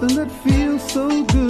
something that feels so good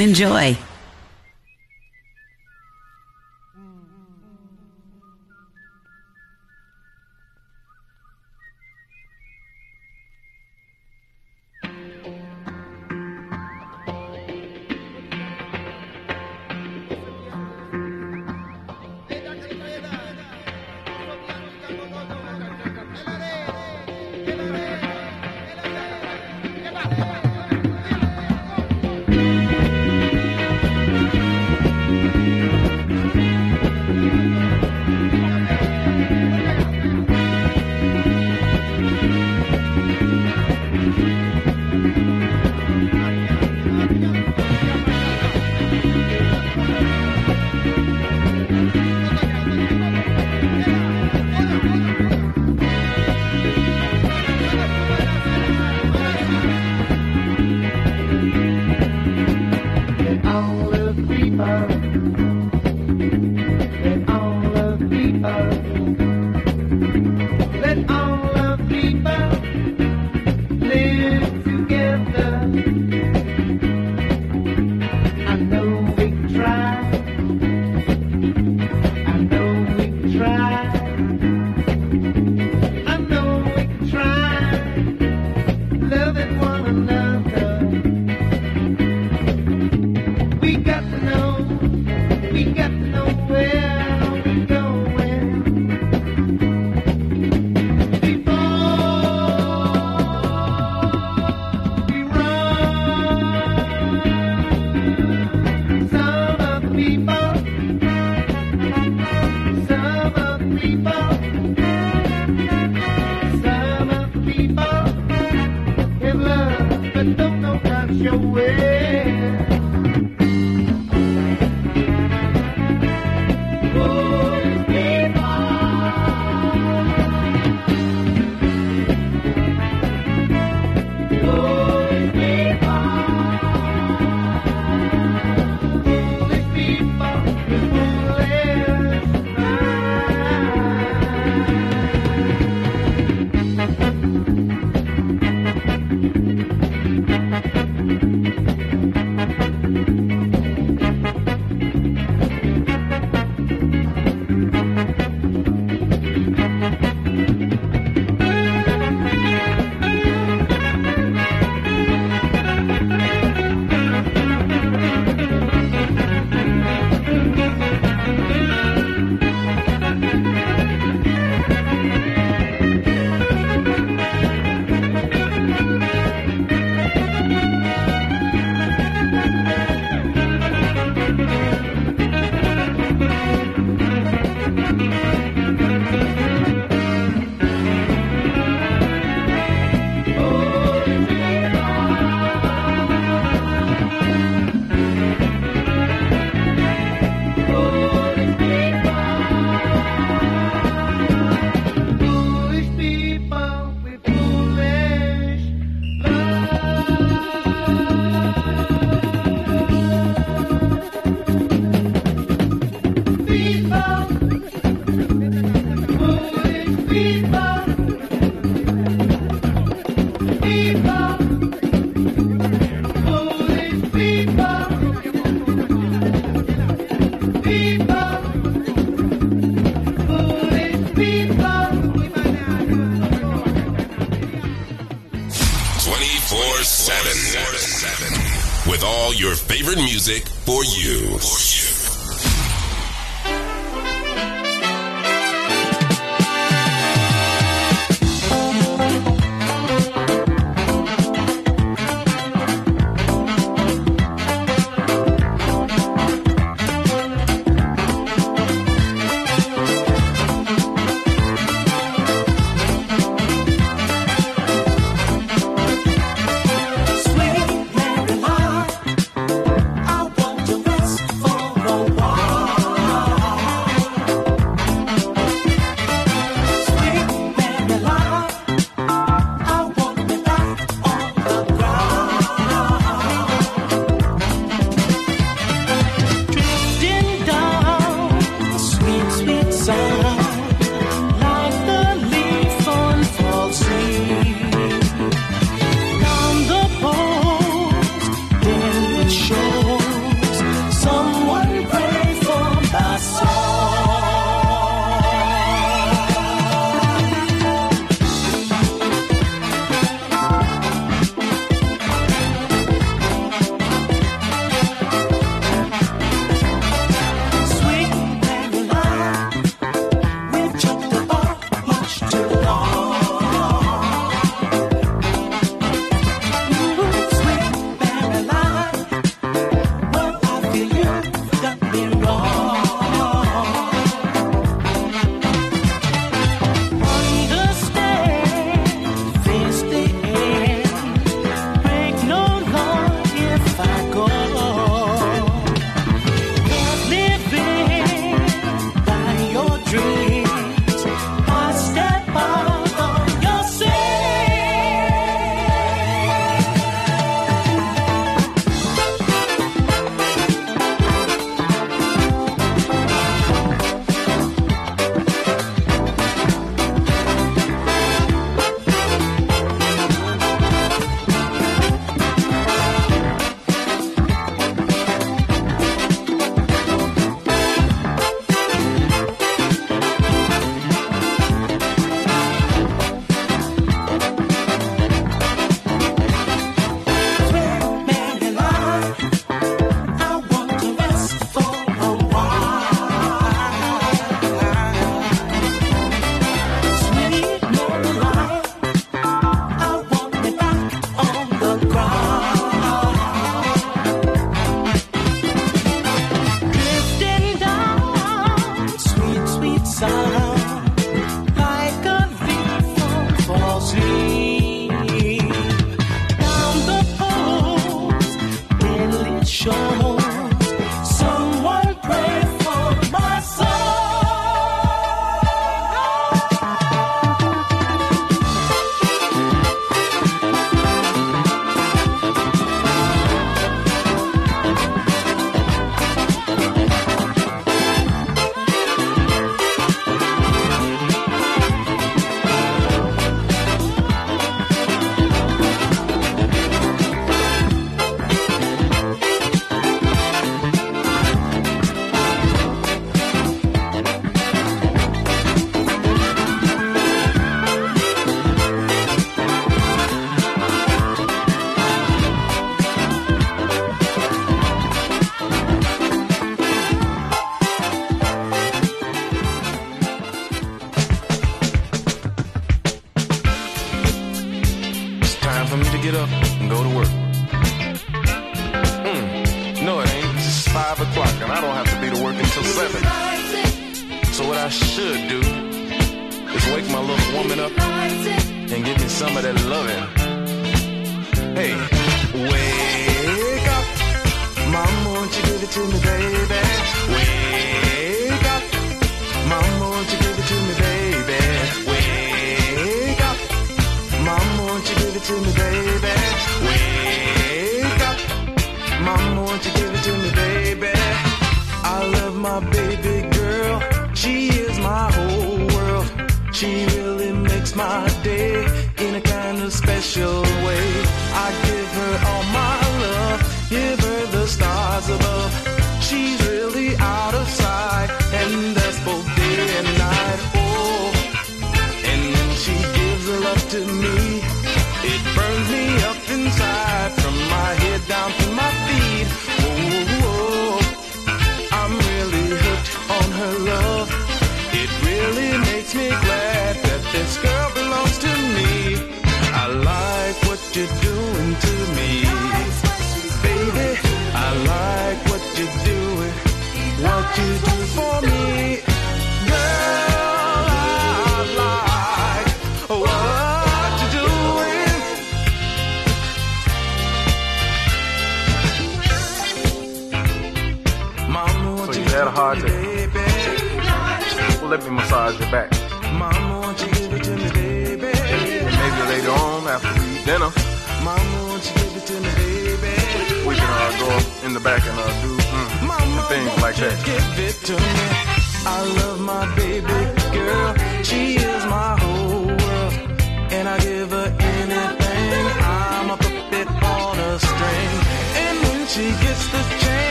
and enjoy.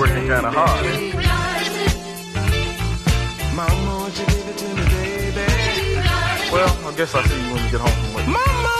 working kind of hard. Well, I guess I'll see you when we get home from work. Mama!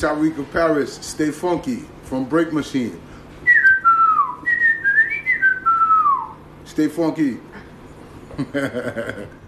Tyreek of Paris. Stay funky from Break Machine. Stay funky.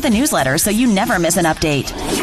for the newsletter so you never miss an update.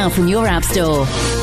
now from your App Store.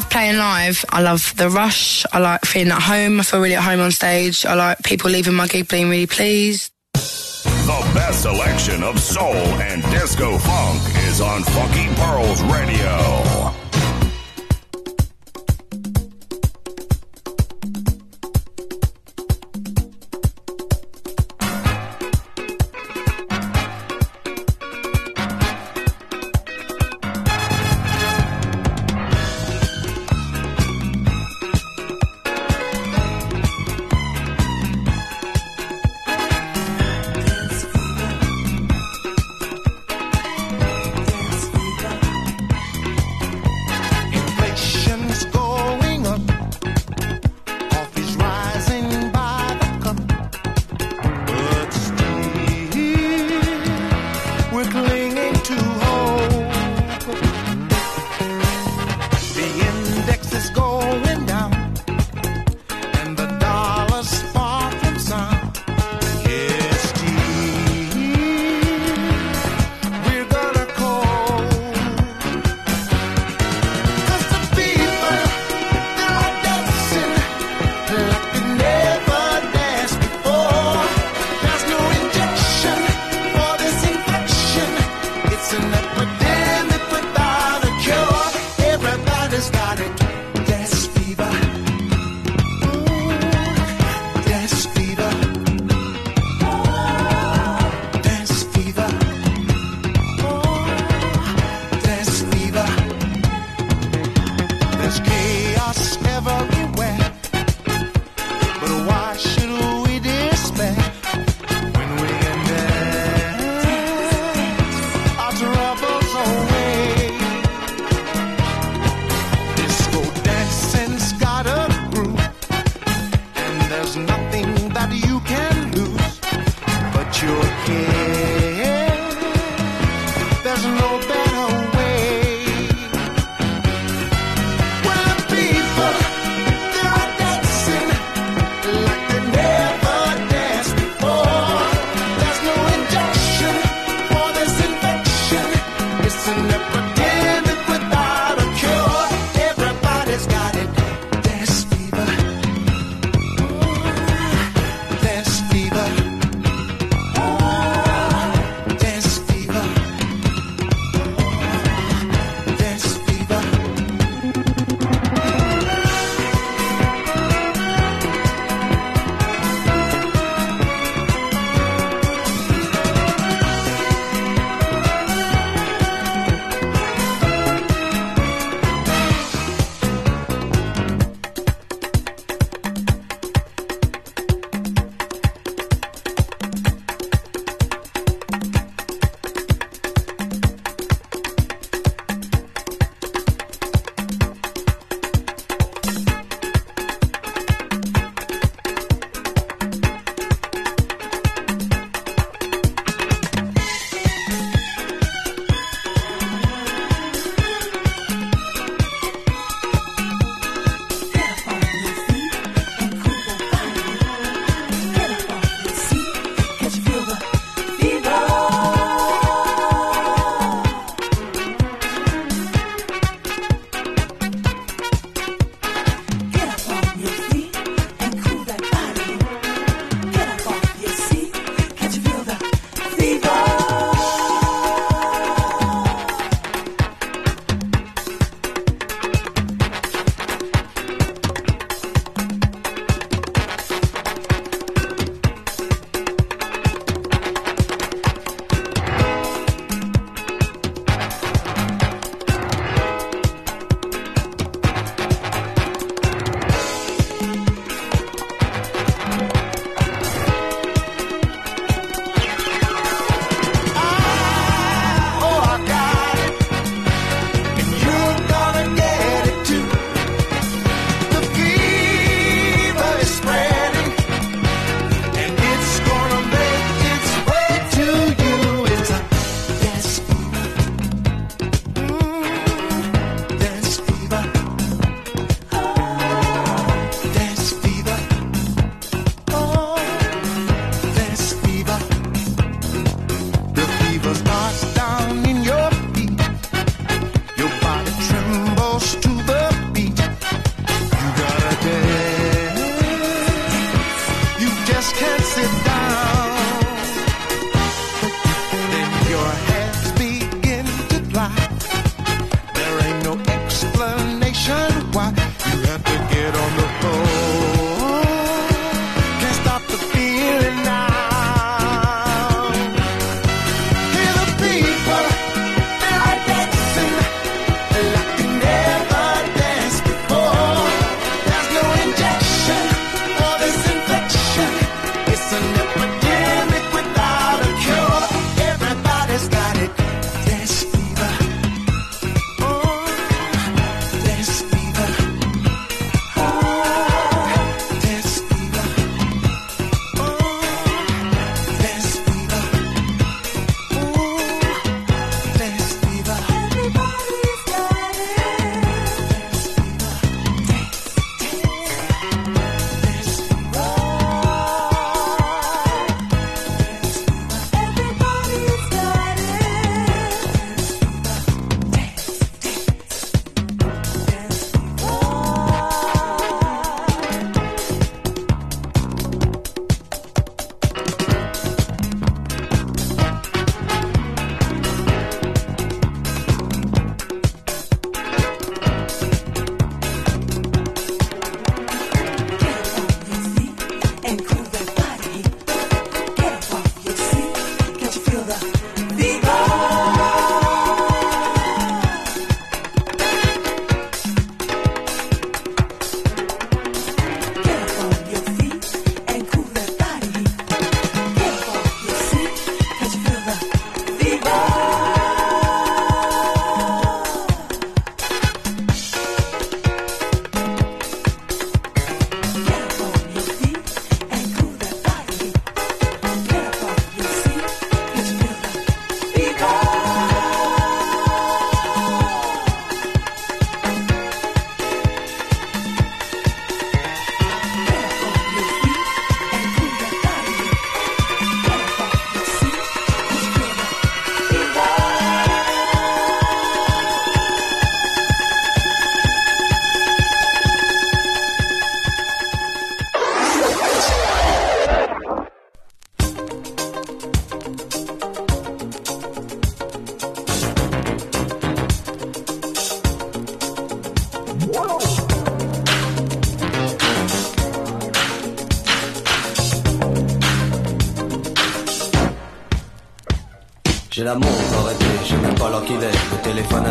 love playing live. I love the rush. I like feeling at home. I feel really at home on stage. I like people leaving my gig being really pleased. The best selection of soul and disco funk is on Funky Pearls Radio.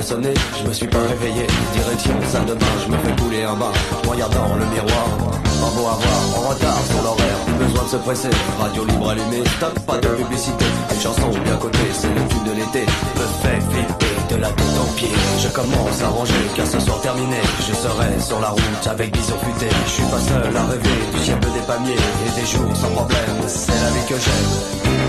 Je me suis pas réveillé. Direction salle de bain, je me fais couler un bain. Regardant le miroir, pas beau à voir, en retard sur l'horaire. Besoin de se presser, radio libre allumée, stop, pas de publicité. Une chanson bien cotée, c'est le tube de l'été. Me fait flipper de la tête aux pieds. Je commence à ranger, car ce soir terminé, je serai sur la route avec bison futé. Je suis pas seul à rêver du ciel des palmiers et des jours sans problème. C'est la vie que j'aime.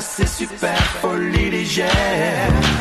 C'est super. Folie légère.